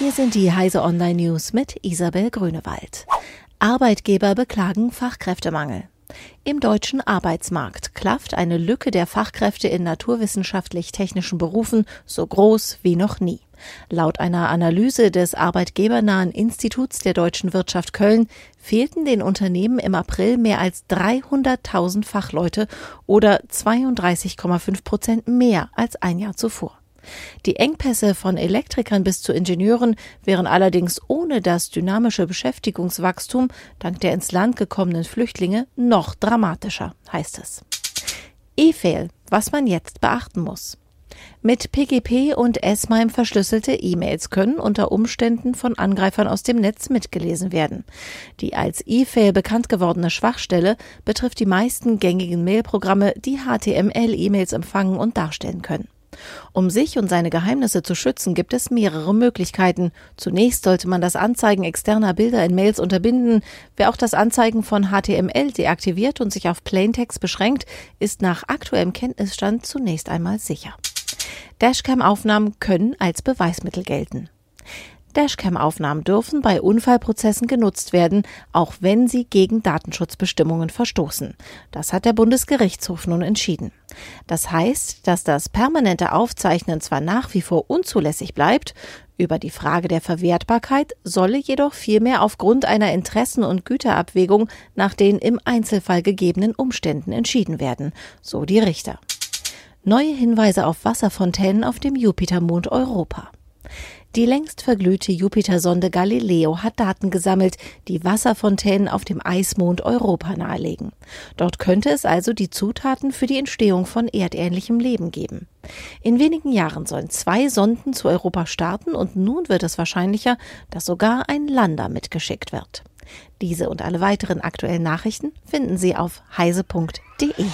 Hier sind die Heise Online News mit Isabel Grünewald. Arbeitgeber beklagen Fachkräftemangel. Im deutschen Arbeitsmarkt klafft eine Lücke der Fachkräfte in naturwissenschaftlich-technischen Berufen so groß wie noch nie. Laut einer Analyse des arbeitgebernahen Instituts der deutschen Wirtschaft Köln fehlten den Unternehmen im April mehr als 300.000 Fachleute oder 32,5 Prozent mehr als ein Jahr zuvor. Die Engpässe von Elektrikern bis zu Ingenieuren wären allerdings ohne das dynamische Beschäftigungswachstum dank der ins Land gekommenen Flüchtlinge noch dramatischer, heißt es. E-Fail, was man jetzt beachten muss. Mit PGP und S-MIME verschlüsselte E-Mails können unter Umständen von Angreifern aus dem Netz mitgelesen werden. Die als E-Fail bekannt gewordene Schwachstelle betrifft die meisten gängigen Mailprogramme, die HTML-E-Mails empfangen und darstellen können. Um sich und seine Geheimnisse zu schützen, gibt es mehrere Möglichkeiten. Zunächst sollte man das Anzeigen externer Bilder in Mails unterbinden. Wer auch das Anzeigen von HTML deaktiviert und sich auf Plaintext beschränkt, ist nach aktuellem Kenntnisstand zunächst einmal sicher. Dashcam-Aufnahmen können als Beweismittel gelten. Dashcam-Aufnahmen dürfen bei Unfallprozessen genutzt werden, auch wenn sie gegen Datenschutzbestimmungen verstoßen. Das hat der Bundesgerichtshof nun entschieden. Das heißt, dass das permanente Aufzeichnen zwar nach wie vor unzulässig bleibt, über die Frage der Verwertbarkeit solle jedoch vielmehr aufgrund einer Interessen- und Güterabwägung nach den im Einzelfall gegebenen Umständen entschieden werden, so die Richter. Neue Hinweise auf Wasserfontänen auf dem Jupitermond Europa. Die längst verglühte Jupitersonde Galileo hat Daten gesammelt, die Wasserfontänen auf dem Eismond Europa nahelegen. Dort könnte es also die Zutaten für die Entstehung von erdähnlichem Leben geben. In wenigen Jahren sollen zwei Sonden zu Europa starten und nun wird es wahrscheinlicher, dass sogar ein Lander mitgeschickt wird. Diese und alle weiteren aktuellen Nachrichten finden Sie auf heise.de.